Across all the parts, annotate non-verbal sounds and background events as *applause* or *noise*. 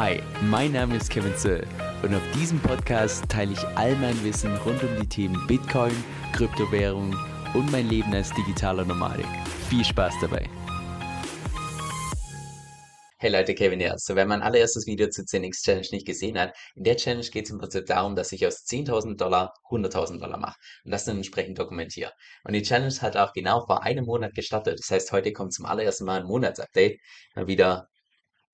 Hi, mein Name ist Kevin Zöll und auf diesem Podcast teile ich all mein Wissen rund um die Themen Bitcoin, Kryptowährung und mein Leben als digitaler Nomadik. Viel Spaß dabei! Hey Leute, Kevin hier. So, wer mein allererstes Video zur 10x Challenge nicht gesehen hat, in der Challenge geht es im Prinzip darum, dass ich aus 10.000 Dollar 100.000 Dollar mache und das dann entsprechend dokumentiere. Und die Challenge hat auch genau vor einem Monat gestartet. Das heißt, heute kommt zum allerersten Mal ein Monatsupdate. Wieder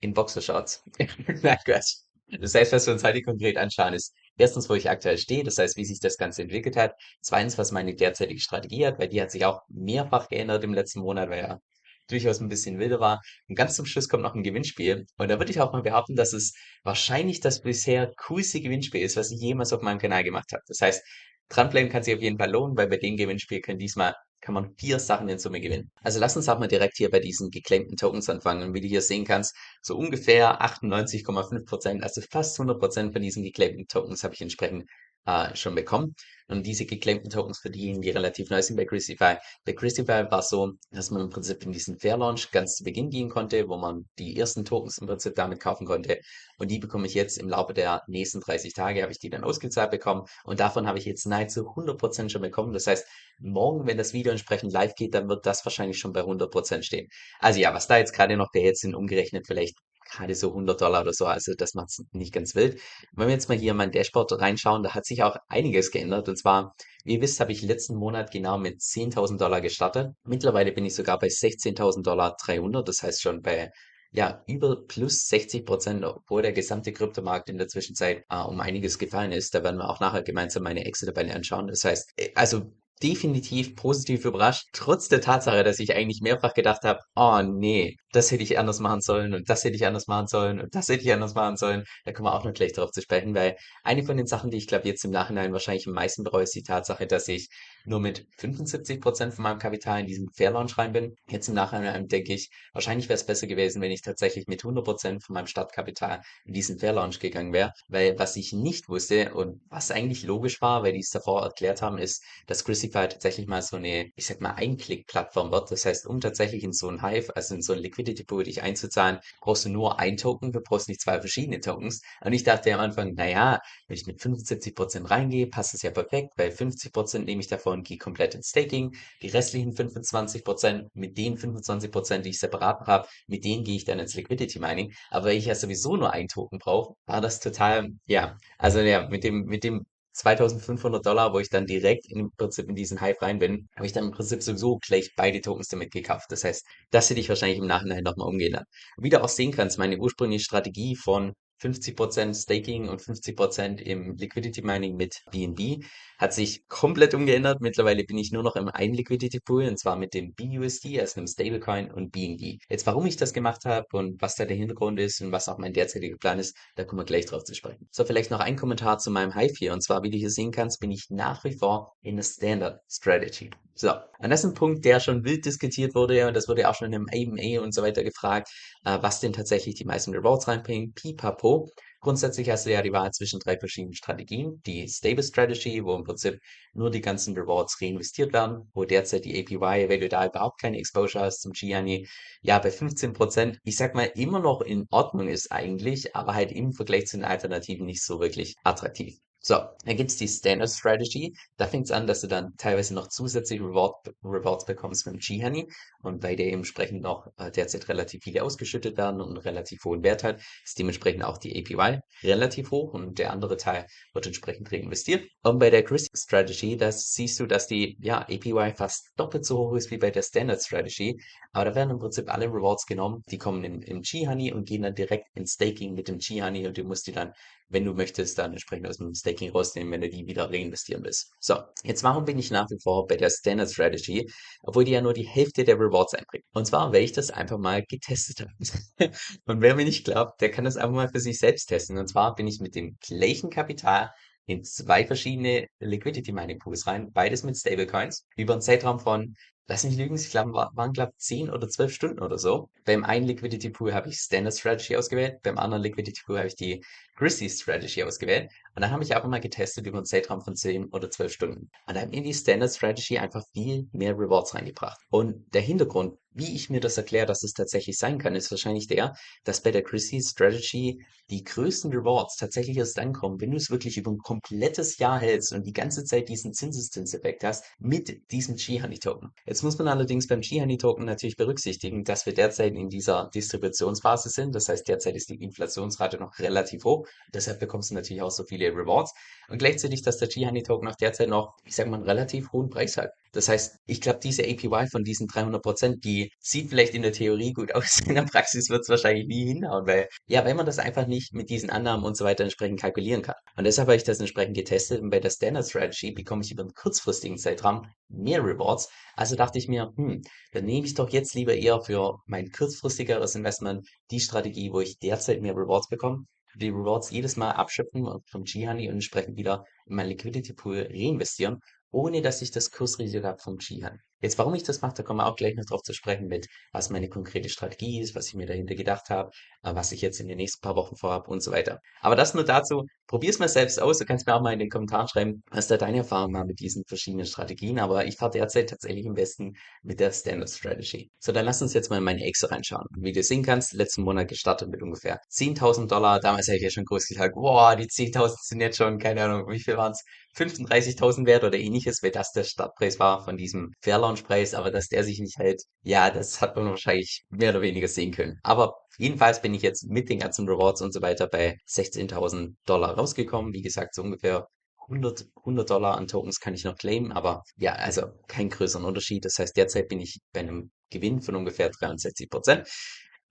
in Boxershorts. *laughs* Nein, Quatsch. Das heißt, was wir uns heute konkret anschauen, ist erstens, wo ich aktuell stehe, das heißt, wie sich das Ganze entwickelt hat. Zweitens, was meine derzeitige Strategie hat, weil die hat sich auch mehrfach geändert im letzten Monat, weil ja durchaus ein bisschen wilder war. Und ganz zum Schluss kommt noch ein Gewinnspiel. Und da würde ich auch mal behaupten, dass es wahrscheinlich das bisher coolste Gewinnspiel ist, was ich jemals auf meinem Kanal gemacht habe. Das heißt, dranbleiben kann sich auf jeden Fall lohnen, weil bei dem Gewinnspiel können diesmal kann man vier Sachen in Summe gewinnen. Also lass uns auch mal direkt hier bei diesen geclaimten Tokens anfangen. Und wie du hier sehen kannst, so ungefähr 98,5 Prozent, also fast 100 Prozent von diesen geclaimten Tokens habe ich entsprechend äh, schon bekommen. Und diese geclaimten Tokens für diejenigen, die relativ neu sind bei Christify. Bei Christify war es so, dass man im Prinzip in diesen Fair Launch ganz zu Beginn gehen konnte, wo man die ersten Tokens im Prinzip damit kaufen konnte. Und die bekomme ich jetzt im Laufe der nächsten 30 Tage, habe ich die dann ausgezahlt bekommen. Und davon habe ich jetzt nahezu 100% schon bekommen. Das heißt, morgen, wenn das Video entsprechend live geht, dann wird das wahrscheinlich schon bei 100% stehen. Also ja, was da jetzt gerade noch der jetzt sind, umgerechnet vielleicht gerade so 100 Dollar oder so, also das macht es nicht ganz wild. Wenn wir jetzt mal hier in mein Dashboard reinschauen, da hat sich auch einiges geändert. Und zwar, wie ihr wisst, habe ich letzten Monat genau mit 10.000 Dollar gestartet. Mittlerweile bin ich sogar bei 16.000 Dollar 300, das heißt schon bei ja, über plus 60 Prozent, obwohl der gesamte Kryptomarkt in der Zwischenzeit äh, um einiges gefallen ist. Da werden wir auch nachher gemeinsam meine Excel-Tabelle anschauen. Das heißt, äh, also definitiv positiv überrascht, trotz der Tatsache, dass ich eigentlich mehrfach gedacht habe, oh nee, das hätte ich anders machen sollen und das hätte ich anders machen sollen und das hätte ich anders machen sollen. Da kommen wir auch noch gleich darauf zu sprechen, weil eine von den Sachen, die ich glaube jetzt im Nachhinein wahrscheinlich am meisten bereue, ist die Tatsache, dass ich nur mit 75 Prozent von meinem Kapital in diesem Fair Launch rein bin. Jetzt im Nachhinein denke ich, wahrscheinlich wäre es besser gewesen, wenn ich tatsächlich mit 100 Prozent von meinem Startkapital in diesen Fair Launch gegangen wäre, weil was ich nicht wusste und was eigentlich logisch war, weil die es davor erklärt haben, ist, dass Crucify tatsächlich mal so eine, ich sag mal, Einklick-Plattform wird. Das heißt, um tatsächlich in so ein Hive, also in so ein Liquidity Pool dich einzuzahlen, brauchst du nur ein Token, du brauchst nicht zwei verschiedene Tokens. Und ich dachte am Anfang, naja, wenn ich mit 75 Prozent reingehe, passt es ja perfekt, weil 50 Prozent nehme ich davon gehe komplett ins Staking. Die restlichen 25 Prozent, mit den 25 Prozent, die ich separat habe, mit denen gehe ich dann ins Liquidity Mining. Aber weil ich ja sowieso nur einen Token brauche, war das total, ja, also ja, mit dem, mit dem 2500 Dollar, wo ich dann direkt im Prinzip in diesen Hive rein bin, habe ich dann im Prinzip sowieso gleich beide Tokens damit gekauft. Das heißt, das hätte ich wahrscheinlich im Nachhinein nochmal umgehen lassen. Wie du auch sehen kannst, meine ursprüngliche Strategie von 50% Staking und 50% im Liquidity Mining mit BNB hat sich komplett umgeändert. Mittlerweile bin ich nur noch im einen Liquidity Pool und zwar mit dem BUSD, also einem Stablecoin und BNB. Jetzt, warum ich das gemacht habe und was da der Hintergrund ist und was auch mein derzeitiger Plan ist, da kommen wir gleich drauf zu sprechen. So, vielleicht noch ein Kommentar zu meinem Hive hier und zwar, wie du hier sehen kannst, bin ich nach wie vor in der Standard Strategy. So, und das ist ein Punkt, der schon wild diskutiert wurde und das wurde auch schon im AMA und so weiter gefragt, äh, was denn tatsächlich die meisten Rewards reinbringen. Pipapo. Grundsätzlich hast du ja die Wahl zwischen drei verschiedenen Strategien. Die Stable Strategy, wo im Prinzip nur die ganzen Rewards reinvestiert werden, wo derzeit die APY, wenn du da überhaupt keine Exposure hast zum Gianni, ja, bei 15%, ich sag mal, immer noch in Ordnung ist eigentlich, aber halt im Vergleich zu den Alternativen nicht so wirklich attraktiv. So, dann gibt's die Standard Strategy. Da fängt's an, dass du dann teilweise noch zusätzlich Reward, Rewards bekommst mit dem G-Honey und bei der entsprechend noch äh, derzeit relativ viele ausgeschüttet werden und einen relativ hohen Wert hat, ist dementsprechend auch die APY relativ hoch und der andere Teil wird entsprechend reinvestiert. Und bei der Chris Strategy, da siehst du, dass die ja, APY fast doppelt so hoch ist wie bei der Standard Strategy, aber da werden im Prinzip alle Rewards genommen, die kommen im, im G-Honey und gehen dann direkt ins Staking mit dem G-Honey und du musst die dann wenn du möchtest, dann entsprechend aus dem Staking rausnehmen, wenn du die wieder reinvestieren willst. So, jetzt warum bin ich nach wie vor bei der Standard Strategy, obwohl die ja nur die Hälfte der Rewards einbringt? Und zwar, weil ich das einfach mal getestet habe. *laughs* Und wer mir nicht glaubt, der kann das einfach mal für sich selbst testen. Und zwar bin ich mit dem gleichen Kapital in zwei verschiedene Liquidity Mining Pools rein, beides mit Stablecoins, über einen Zeitraum von lass mich lügen, ich glaube, war, waren, glaube ich, 10 oder 12 Stunden oder so. Beim einen Liquidity Pool habe ich Standard Strategy ausgewählt, beim anderen Liquidity Pool habe ich die Christie Strategy ausgewählt. Und dann habe ich auch immer getestet über einen Zeitraum von 10 oder 12 Stunden. Und da hat mir die Standard Strategy einfach viel mehr Rewards reingebracht. Und der Hintergrund, wie ich mir das erkläre, dass es tatsächlich sein kann, ist wahrscheinlich der, dass bei der Christie Strategy die größten Rewards tatsächlich erst dann kommen, wenn du es wirklich über ein komplettes Jahr hältst und die ganze Zeit diesen Zinseszinseffekt hast mit diesem G-Honey-Token. Jetzt muss man allerdings beim G-Honey-Token natürlich berücksichtigen, dass wir derzeit in dieser Distributionsphase sind. Das heißt, derzeit ist die Inflationsrate noch relativ hoch. Deshalb bekommst du natürlich auch so viele Rewards. Und gleichzeitig, dass der G-Honey-Token auch derzeit noch, ich sag mal, einen relativ hohen Preis hat. Das heißt, ich glaube, diese APY von diesen 300 Prozent, die sieht vielleicht in der Theorie gut aus, *laughs* in der Praxis wird es wahrscheinlich nie hinhauen, weil, ja, weil man das einfach nicht mit diesen Annahmen und so weiter entsprechend kalkulieren kann. Und deshalb habe ich das entsprechend getestet und bei der Standard Strategy bekomme ich über einen kurzfristigen Zeitraum mehr Rewards. Also dachte ich mir, hm, dann nehme ich doch jetzt lieber eher für mein kurzfristigeres Investment die Strategie, wo ich derzeit mehr Rewards bekomme die Rewards jedes Mal abschöpfen vom G-Honey und entsprechend wieder in mein Liquidity Pool reinvestieren ohne dass ich das Kursrisiko habe vom Skiern. Jetzt, warum ich das mache, da kommen wir auch gleich noch drauf zu sprechen mit, was meine konkrete Strategie ist, was ich mir dahinter gedacht habe, äh, was ich jetzt in den nächsten paar Wochen vorhabe und so weiter. Aber das nur dazu. Probier's mal selbst aus. Du kannst mir auch mal in den Kommentaren schreiben, was da deine Erfahrung war mit diesen verschiedenen Strategien. Aber ich fahre derzeit tatsächlich am besten mit der Standard Strategy. So, dann lass uns jetzt mal in meine Excel reinschauen. Wie du sehen kannst, letzten Monat gestartet mit ungefähr 10.000 Dollar. Damals hätte ich ja schon groß gesagt, wow, die 10.000 sind jetzt schon, keine Ahnung, wie viel waren's? 35.000 wert oder ähnliches, weil das der Startpreis war von diesem Fair Launch Preis, aber dass der sich nicht hält, ja, das hat man wahrscheinlich mehr oder weniger sehen können. Aber jedenfalls bin ich jetzt mit den ganzen Rewards und so weiter bei 16.000 Dollar rausgekommen. Wie gesagt, so ungefähr 100, 100 Dollar an Tokens kann ich noch claimen, aber ja, also kein größeren Unterschied. Das heißt, derzeit bin ich bei einem Gewinn von ungefähr 63 Prozent.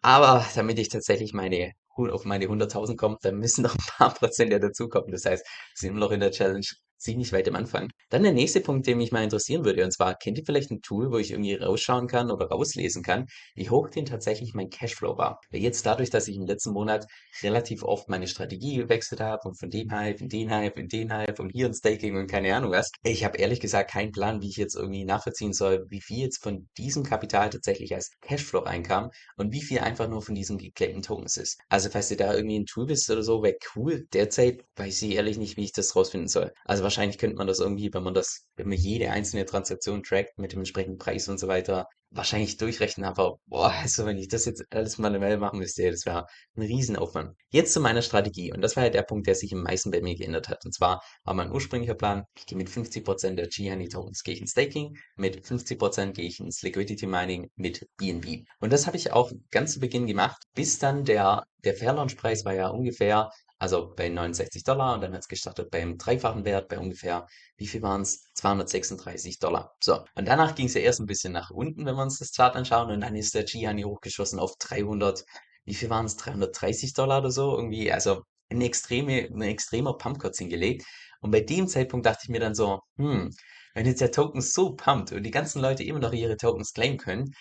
Aber damit ich tatsächlich meine auf meine 100.000 komme, dann müssen noch ein paar Prozent ja dazukommen. Das heißt, wir sind immer noch in der Challenge ziemlich weit am Anfang. Dann der nächste Punkt, der mich mal interessieren würde, und zwar, kennt ihr vielleicht ein Tool, wo ich irgendwie rausschauen kann oder rauslesen kann, wie hoch denn tatsächlich mein Cashflow war? Weil jetzt dadurch, dass ich im letzten Monat relativ oft meine Strategie gewechselt habe und von dem Hype in den Hype in den Hype und hier ein Staking und keine Ahnung was, ich habe ehrlich gesagt keinen Plan, wie ich jetzt irgendwie nachvollziehen soll, wie viel jetzt von diesem Kapital tatsächlich als Cashflow reinkam und wie viel einfach nur von diesen geklärten Tokens ist. Also falls ihr da irgendwie ein Tool wisst oder so, wäre cool. Derzeit weiß ich ehrlich nicht, wie ich das rausfinden soll. Also wahrscheinlich könnte man das irgendwie, wenn man das, wenn man jede einzelne Transaktion trackt mit dem entsprechenden Preis und so weiter, wahrscheinlich durchrechnen, aber boah, also wenn ich das jetzt alles manuell machen müsste, das wäre ein Riesenaufwand. Jetzt zu meiner Strategie und das war ja der Punkt, der sich am meisten bei mir geändert hat. Und zwar war mein ursprünglicher Plan, ich gehe mit 50% der G-Honey Tokens gehe ich ins Staking, mit 50% gehe ich ins Liquidity Mining mit BNB. Und das habe ich auch ganz zu Beginn gemacht, bis dann der, der Fair Launch Preis war ja ungefähr also bei 69 Dollar und dann hat es gestartet beim dreifachen Wert bei ungefähr, wie viel waren es? 236 Dollar. So, und danach ging es ja erst ein bisschen nach unten, wenn wir uns das Chart anschauen und dann ist der Gianni hochgeschossen auf 300, wie viel waren es? 330 Dollar oder so irgendwie, also eine extreme, ein extremer Pump kurz hingelegt. Und bei dem Zeitpunkt dachte ich mir dann so, hm, wenn jetzt der Token so pumpt und die ganzen Leute immer noch ihre Tokens claimen können,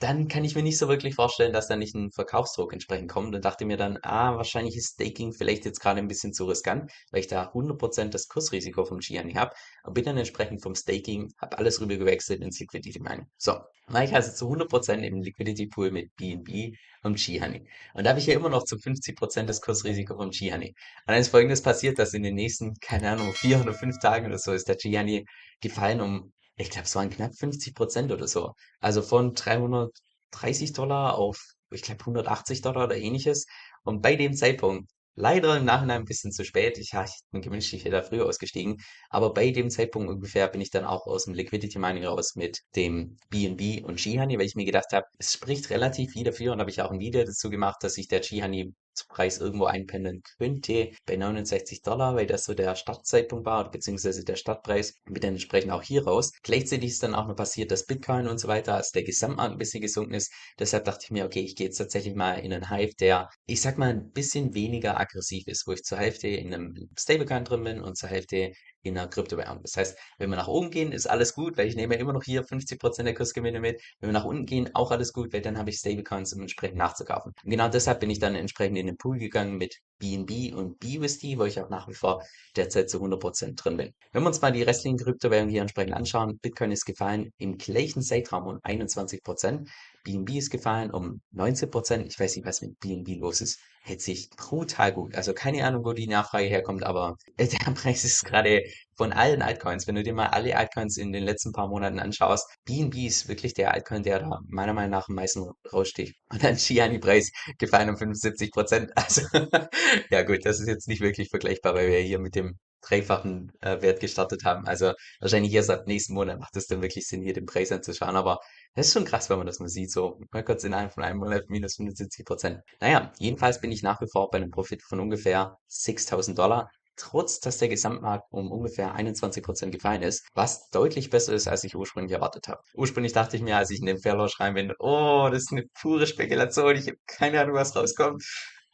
dann kann ich mir nicht so wirklich vorstellen, dass da nicht ein Verkaufsdruck entsprechend kommt und dachte mir dann, ah, wahrscheinlich ist Staking vielleicht jetzt gerade ein bisschen zu riskant, weil ich da 100% das Kursrisiko vom Gianni habe, und bin dann entsprechend vom Staking, habe alles rüber gewechselt ins Liquidity Mining. So, war ich also zu 100% im Liquidity Pool mit BNB und G-Honey. Und da habe ich ja immer noch zu 50% das Kursrisiko vom G-Honey. Und dann ist folgendes passiert, dass in den nächsten, keine Ahnung, vier oder fünf Tagen oder so ist der G-Honey gefallen um ich glaube, es waren knapp 50 Prozent oder so. Also von 330 Dollar auf, ich glaube, 180 Dollar oder ähnliches. Und bei dem Zeitpunkt, leider im Nachhinein ein bisschen zu spät, ich, ja, ich hätte mir gewünscht, ich wäre da früher ausgestiegen, aber bei dem Zeitpunkt ungefähr bin ich dann auch aus dem Liquidity Mining raus mit dem BNB und G-Honey, weil ich mir gedacht habe, es spricht relativ viel dafür und habe ich auch ein Video dazu gemacht, dass sich der G-Honey Preis irgendwo einpendeln könnte bei 69 Dollar, weil das so der Startzeitpunkt war, beziehungsweise der Startpreis, mit dann entsprechend auch hier raus. Gleichzeitig ist dann auch noch passiert, dass Bitcoin und so weiter, als der Gesamtmarkt ein bisschen gesunken ist. Deshalb dachte ich mir, okay, ich gehe jetzt tatsächlich mal in einen Hive, der, ich sag mal, ein bisschen weniger aggressiv ist, wo ich zur Hälfte in einem Stablecoin drin bin und zur Hälfte in einer Kryptowährung. Das heißt, wenn wir nach oben gehen, ist alles gut, weil ich nehme ja immer noch hier 50% der Kursgewinne mit. Wenn wir nach unten gehen, auch alles gut, weil dann habe ich Stablecoins, um entsprechend nachzukaufen. Und genau deshalb bin ich dann entsprechend in den Pool gegangen mit BNB und BUSD, wo ich auch nach wie vor derzeit zu 100% drin bin. Wenn wir uns mal die restlichen Kryptowährungen hier entsprechend anschauen, Bitcoin ist gefallen im gleichen Zeitraum um 21%, BNB ist gefallen um 19%. Ich weiß nicht, was mit BNB los ist. Hält sich brutal gut. Also keine Ahnung, wo die Nachfrage herkommt, aber *laughs* der Preis ist gerade von allen Altcoins, wenn du dir mal alle Altcoins in den letzten paar Monaten anschaust, BNB ist wirklich der Altcoin, der da meiner Meinung nach am meisten raussticht. Und dann Shiani-Preis gefallen um 75 Prozent. Also, *laughs* ja gut, das ist jetzt nicht wirklich vergleichbar, weil wir hier mit dem dreifachen äh, Wert gestartet haben. Also wahrscheinlich erst ab nächsten Monat macht es dann wirklich Sinn, hier den Preis anzuschauen. Aber das ist schon krass, wenn man das mal sieht. So mal kurz innerhalb von einem Monat minus 75 Prozent. Naja, jedenfalls bin ich nach wie vor bei einem Profit von ungefähr 6000 Dollar trotz dass der Gesamtmarkt um ungefähr 21 Prozent gefallen ist, was deutlich besser ist, als ich ursprünglich erwartet habe. Ursprünglich dachte ich mir, als ich in den Fairlaunch rein bin, oh, das ist eine pure Spekulation, ich habe keine Ahnung, was rauskommt.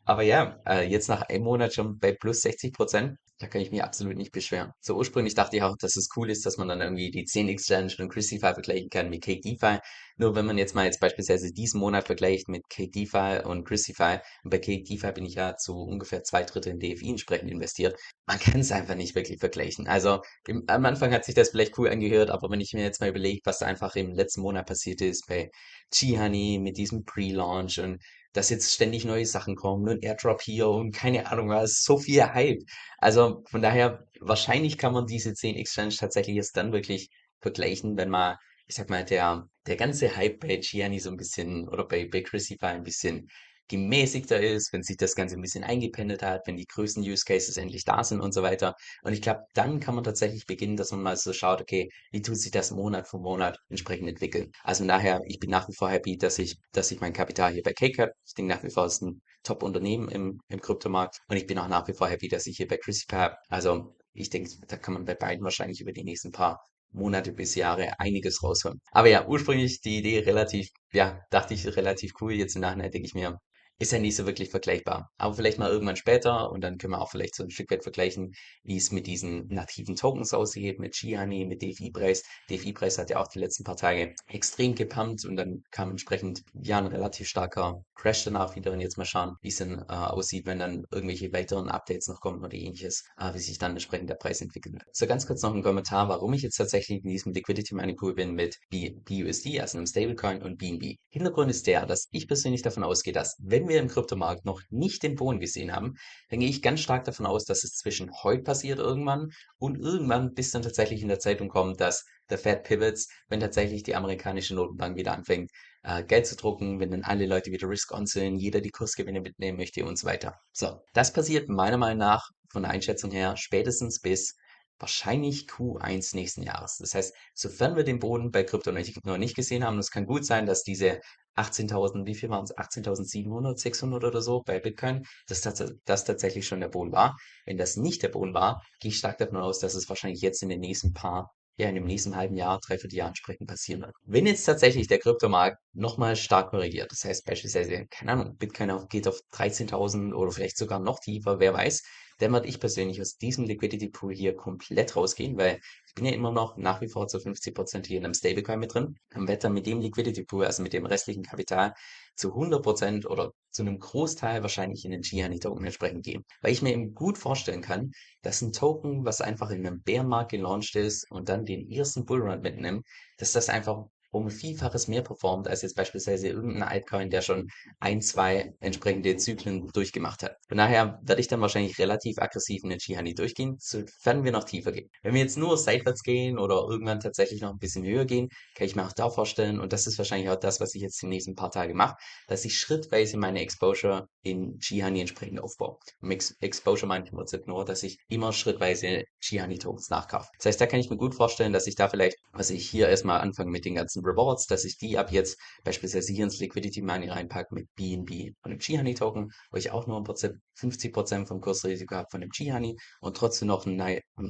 Aber ja, äh, jetzt nach einem Monat schon bei plus 60 Prozent, da kann ich mich absolut nicht beschweren. So ursprünglich dachte ich auch, dass es cool ist, dass man dann irgendwie die 10 Exchange und Christify vergleichen kann mit Cake DeFi. Nur wenn man jetzt mal jetzt beispielsweise diesen Monat vergleicht mit Cake DeFi und Christify, und bei Cake DeFi bin ich ja zu ungefähr zwei Drittel in DFI entsprechend investiert, man *laughs* kann es einfach nicht wirklich vergleichen. Also im, am Anfang hat sich das vielleicht cool angehört, aber wenn ich mir jetzt mal überlege, was einfach im letzten Monat passiert ist bei G-Honey mit diesem Pre-Launch und dass jetzt ständig neue Sachen kommen und Airdrop hier und keine Ahnung was, so viel Hype. Also von daher, wahrscheinlich kann man diese 10 Exchange tatsächlich erst dann wirklich vergleichen, wenn man, ich sag mal, der, der ganze Hype bei Gianni so ein bisschen oder bei, bei Chrisify ein bisschen gemäßigter ist, wenn sich das Ganze ein bisschen eingependelt hat, wenn die größten Use Cases endlich da sind und so weiter. Und ich glaube, dann kann man tatsächlich beginnen, dass man mal so schaut, okay, wie tut sich das Monat für Monat entsprechend entwickeln. Also daher, ich bin nach wie vor happy, dass ich, dass ich mein Kapital hier bei Cake habe. Ich denke nach wie vor ist ein Top-Unternehmen im, im Kryptomarkt. Und ich bin auch nach wie vor happy, dass ich hier bei Crispy habe. Also ich denke, da kann man bei beiden wahrscheinlich über die nächsten paar Monate bis Jahre einiges rausholen. Aber ja, ursprünglich die Idee relativ, ja, dachte ich relativ cool. Jetzt im Nachhinein denke ich mir, ist ja nicht so wirklich vergleichbar. Aber vielleicht mal irgendwann später und dann können wir auch vielleicht so ein Stück weit vergleichen, wie es mit diesen nativen Tokens aussieht, mit Shihani, mit DFI-Preis. DFI-Preis hat ja auch die letzten paar Tage extrem gepumpt und dann kam entsprechend ja ein relativ starker Crash danach wieder und jetzt mal schauen, wie es dann äh, aussieht, wenn dann irgendwelche weiteren Updates noch kommen oder ähnliches, äh, wie sich dann entsprechend der Preis entwickelt. So ganz kurz noch ein Kommentar, warum ich jetzt tatsächlich in diesem Liquidity Mining Pool bin mit BUSD, also einem Stablecoin und BNB. Hintergrund ist der, dass ich persönlich davon ausgehe, dass wenn wenn wir im Kryptomarkt noch nicht den Boden gesehen haben, dann gehe ich ganz stark davon aus, dass es zwischen heute passiert irgendwann und irgendwann bis dann tatsächlich in der Zeitung kommt, dass der Fed pivots, wenn tatsächlich die amerikanische Notenbank wieder anfängt, äh, Geld zu drucken, wenn dann alle Leute wieder risk-on sind, jeder die Kursgewinne mitnehmen möchte und so weiter. So, das passiert meiner Meinung nach von der Einschätzung her spätestens bis wahrscheinlich Q1 nächsten Jahres. Das heißt, sofern wir den Boden bei Krypto noch nicht gesehen haben, es kann gut sein, dass diese 18.000, wie viel waren es? 18.700, 600 oder so bei Bitcoin, dass das, das tatsächlich schon der Boden war. Wenn das nicht der Boden war, gehe ich stark davon aus, dass es wahrscheinlich jetzt in den nächsten paar ja, in dem nächsten halben Jahr, dreiviertel Jahr entsprechend passieren wird. Wenn jetzt tatsächlich der Kryptomarkt nochmal stark korrigiert, das heißt beispielsweise, keine Ahnung, Bitcoin geht auf 13.000 oder vielleicht sogar noch tiefer, wer weiß, dann würde ich persönlich aus diesem Liquidity Pool hier komplett rausgehen, weil ich bin ja immer noch nach wie vor zu 50% hier in einem Stablecoin mit drin und werde dann mit dem Liquidity Pool, also mit dem restlichen Kapital, zu 100% oder zu einem Großteil wahrscheinlich in den Gianni Token entsprechend gehen. Weil ich mir eben gut vorstellen kann, dass ein Token, was einfach in einem Bärmarkt gelauncht ist und dann den ersten Bullrun mitnimmt, dass das einfach um Vielfaches mehr performt als jetzt beispielsweise irgendein Altcoin, der schon ein, zwei entsprechende Zyklen durchgemacht hat. Von daher werde ich dann wahrscheinlich relativ aggressiv in den durchgehen, sofern wir noch tiefer gehen. Wenn wir jetzt nur seitwärts gehen oder irgendwann tatsächlich noch ein bisschen höher gehen, kann ich mir auch da vorstellen, und das ist wahrscheinlich auch das, was ich jetzt die nächsten paar Tage mache, dass ich schrittweise meine Exposure in Shihani entsprechend aufbaue. Mit Exposure meine ich im Prinzip nur, dass ich immer schrittweise Shihani Tokens nachkaufe. Das heißt, da kann ich mir gut vorstellen, dass ich da vielleicht, was ich hier erstmal anfange mit den ganzen Rewards, dass ich die ab jetzt beispielsweise hier ins Liquidity Money reinpacke mit BNB und dem G-Honey Token, wo ich auch nur im Prinzip 50% vom Kursrisiko habe von dem G-Honey und trotzdem noch einen,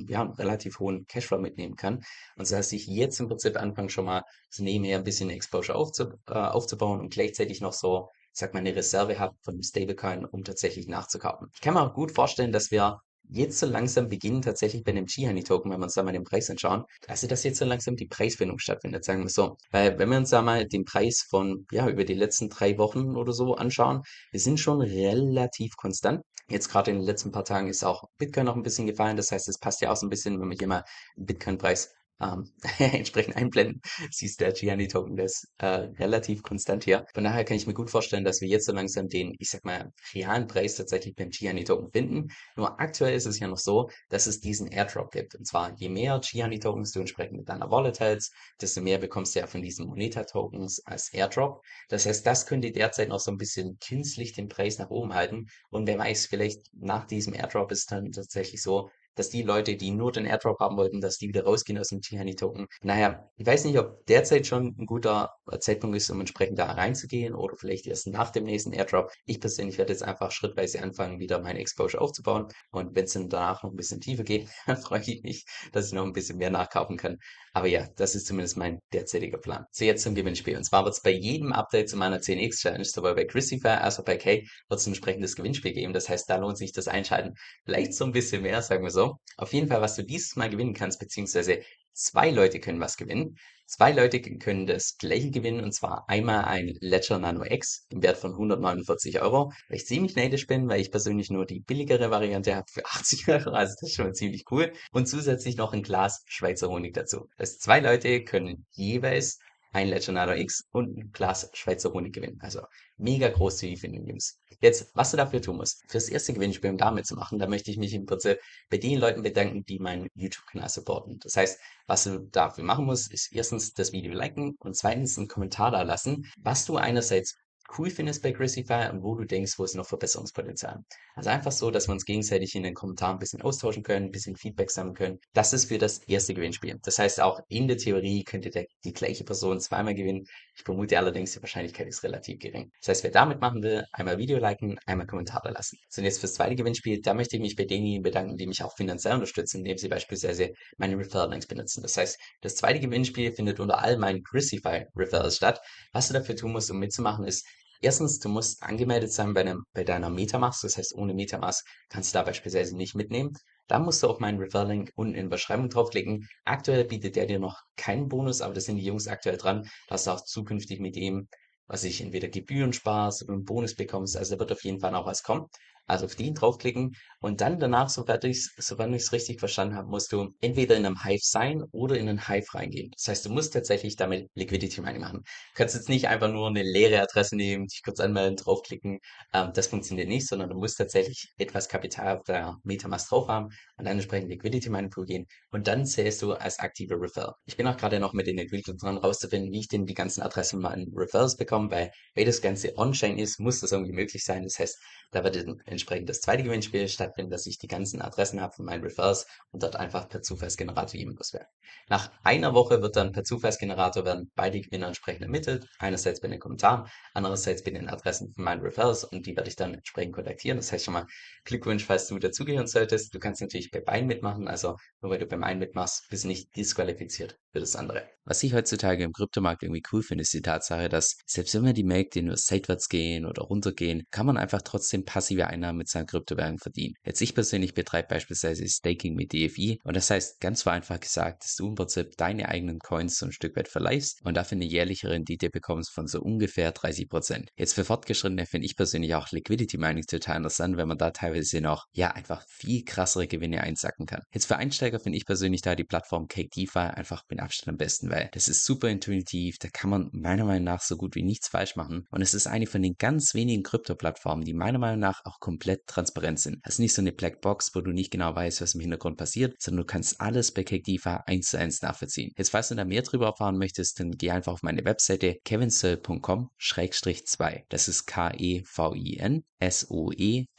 ja, einen relativ hohen Cashflow mitnehmen kann. Und so dass ich jetzt im Prinzip anfange schon mal so nebenher ein bisschen Exposure aufzu, äh, aufzubauen und gleichzeitig noch so sag mal, eine Reserve habe von dem Stablecoin, um tatsächlich nachzukaufen. Ich kann mir auch gut vorstellen, dass wir jetzt so langsam beginnen, tatsächlich bei einem G-Honey-Token, wenn wir uns da mal den Preis anschauen, also dass jetzt so langsam die Preisfindung stattfindet, sagen wir so. Weil wenn wir uns da mal den Preis von, ja, über die letzten drei Wochen oder so anschauen, wir sind schon relativ konstant. Jetzt gerade in den letzten paar Tagen ist auch Bitcoin noch ein bisschen gefallen. Das heißt, es passt ja auch so ein bisschen, wenn man hier mal Bitcoin-Preis ähm, *laughs* entsprechend einblenden, siehst der Gianni-Token, der ist äh, relativ konstant hier. Von daher kann ich mir gut vorstellen, dass wir jetzt so langsam den, ich sag mal, realen Preis tatsächlich beim Gianni-Token finden. Nur aktuell ist es ja noch so, dass es diesen Airdrop gibt. Und zwar, je mehr Gianni-Tokens du entsprechend mit deiner Wallet hältst, desto mehr bekommst du ja von diesen Moneta-Tokens als Airdrop. Das heißt, das könnte derzeit noch so ein bisschen künstlich den Preis nach oben halten. Und wer weiß, vielleicht nach diesem Airdrop ist dann tatsächlich so, dass die Leute, die nur den Airdrop haben wollten, dass die wieder rausgehen aus dem Tihani-Token. Naja, ich weiß nicht, ob derzeit schon ein guter Zeitpunkt ist, um entsprechend da reinzugehen oder vielleicht erst nach dem nächsten Airdrop. Ich persönlich werde jetzt einfach schrittweise anfangen, wieder meine Exposure aufzubauen. Und wenn es dann danach noch ein bisschen tiefer geht, *laughs* dann freue ich mich, dass ich noch ein bisschen mehr nachkaufen kann. Aber ja, das ist zumindest mein derzeitiger Plan. So, jetzt zum Gewinnspiel. Und zwar wird es bei jedem Update zu meiner 10x Challenge, sowohl bei Christopher als auch bei Kay, wird es ein entsprechendes Gewinnspiel geben. Das heißt, da lohnt sich das Einschalten. Vielleicht so ein bisschen mehr, sagen wir so. Auf jeden Fall, was du dieses Mal gewinnen kannst, beziehungsweise zwei Leute können was gewinnen. Zwei Leute können das gleiche gewinnen und zwar einmal ein Ledger Nano X im Wert von 149 Euro. Weil ich ziemlich neidisch bin, weil ich persönlich nur die billigere Variante habe für *laughs* 80 Euro. Also das ist schon ziemlich cool. Und zusätzlich noch ein Glas Schweizer Honig dazu. Das zwei Leute können jeweils ein Ledger Nano X und ein Glas Schweizer Honig gewinnen. Also mega großzügig für den News. Jetzt, was du dafür tun musst, fürs erste Gewinnspiel, um damit zu machen, da möchte ich mich im Prinzip bei den Leuten bedanken, die meinen YouTube-Kanal supporten. Das heißt, was du dafür machen musst, ist erstens das Video liken und zweitens einen Kommentar da lassen, was du einerseits cool findest bei Gracify und wo du denkst, wo es noch Verbesserungspotenzial. Also einfach so, dass wir uns gegenseitig in den Kommentaren ein bisschen austauschen können, ein bisschen Feedback sammeln können. Das ist für das erste Gewinnspiel. Das heißt, auch in der Theorie könnte der, die gleiche Person zweimal gewinnen. Ich vermute allerdings, die Wahrscheinlichkeit ist relativ gering. Das heißt, wer damit machen will, einmal Video liken, einmal Kommentare lassen. So, und jetzt fürs zweite Gewinnspiel, da möchte ich mich bei denjenigen bedanken, die mich auch finanziell unterstützen, indem sie beispielsweise meine Referral-Links benutzen. Das heißt, das zweite Gewinnspiel findet unter all meinen Gracify Referrals statt. Was du dafür tun musst, um mitzumachen, ist Erstens, du musst angemeldet sein bei, einem, bei deiner Metamask. Das heißt, ohne Metamask kannst du da beispielsweise nicht mitnehmen. Dann musst du auf meinen Referral-Link unten in der Beschreibung draufklicken. Aktuell bietet der dir noch keinen Bonus, aber das sind die Jungs aktuell dran, dass du auch zukünftig mit ihm, was ich entweder Gebühren sparst oder einen Bonus bekommst. Also da wird auf jeden Fall noch was kommen. Also auf den draufklicken und dann danach, soweit ich es richtig verstanden habe, musst du entweder in einem Hive sein oder in einen Hive reingehen. Das heißt, du musst tatsächlich damit Liquidity Mining machen. Du kannst jetzt nicht einfach nur eine leere Adresse nehmen, dich kurz anmelden, draufklicken. Ähm, das funktioniert nicht, sondern du musst tatsächlich etwas Kapital auf der Metamask drauf haben und dann entsprechend Liquidity Mining Pool gehen und dann zählst du als aktive Referral. Ich bin auch gerade noch mit den Entwicklern dran rauszufinden, wie ich denn die ganzen Adressen mal in Referrals bekomme, weil wenn das Ganze on-chain ist, muss das irgendwie möglich sein. Das heißt, da wird entsprechend das zweite Gewinnspiel stattfinden, dass ich die ganzen Adressen habe von meinen Refers und dort einfach per Zufallsgenerator jemand loswerden. Nach einer Woche wird dann per Zufallsgenerator werden beide Gewinner entsprechend ermittelt. Einerseits bei den Kommentaren, andererseits bei den Adressen von meinen Refers und die werde ich dann entsprechend kontaktieren. Das heißt schon mal Glückwunsch, falls du dazugehören solltest. Du kannst natürlich bei beiden mitmachen, also nur weil du beim einen mitmachst, bist du nicht disqualifiziert für das andere. Was ich heutzutage im Kryptomarkt irgendwie cool finde, ist die Tatsache, dass selbst wenn wir die Märkte nur seitwärts gehen oder runtergehen, kann man einfach trotzdem passive Einnahmen mit seiner Kryptowährung verdienen. Jetzt ich persönlich betreibe beispielsweise Staking mit DFI und das heißt ganz vereinfacht gesagt, dass du im Prinzip deine eigenen Coins so ein Stück weit verleihst und dafür eine jährliche Rendite bekommst von so ungefähr 30%. Jetzt für Fortgeschrittene finde ich persönlich auch Liquidity Mining total interessant, wenn man da teilweise noch, ja, einfach viel krassere Gewinne einsacken kann. Jetzt für Einsteiger finde ich persönlich da die Plattform Cake DeFi einfach mit Abstand am besten, weil das ist super intuitiv, da kann man meiner Meinung nach so gut wie nichts falsch machen und es ist eine von den ganz wenigen Krypto-Plattformen, die meiner Meinung nach auch komplett transparent sind. Es ist nicht so eine Blackbox, wo du nicht genau weißt, was im Hintergrund passiert, sondern du kannst alles bei DeFi eins zu eins nachvollziehen. Jetzt, falls du da mehr drüber erfahren möchtest, dann geh einfach auf meine Webseite kevinsoe.com-2. Das ist K-E-V-I-N S-O-E-L-L.com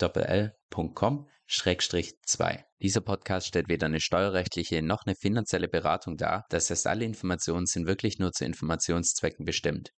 Schrägstrich 2. Dieser Podcast stellt weder eine steuerrechtliche noch eine finanzielle Beratung dar. Das heißt, alle Informationen sind wirklich nur zu Informationszwecken bestimmt.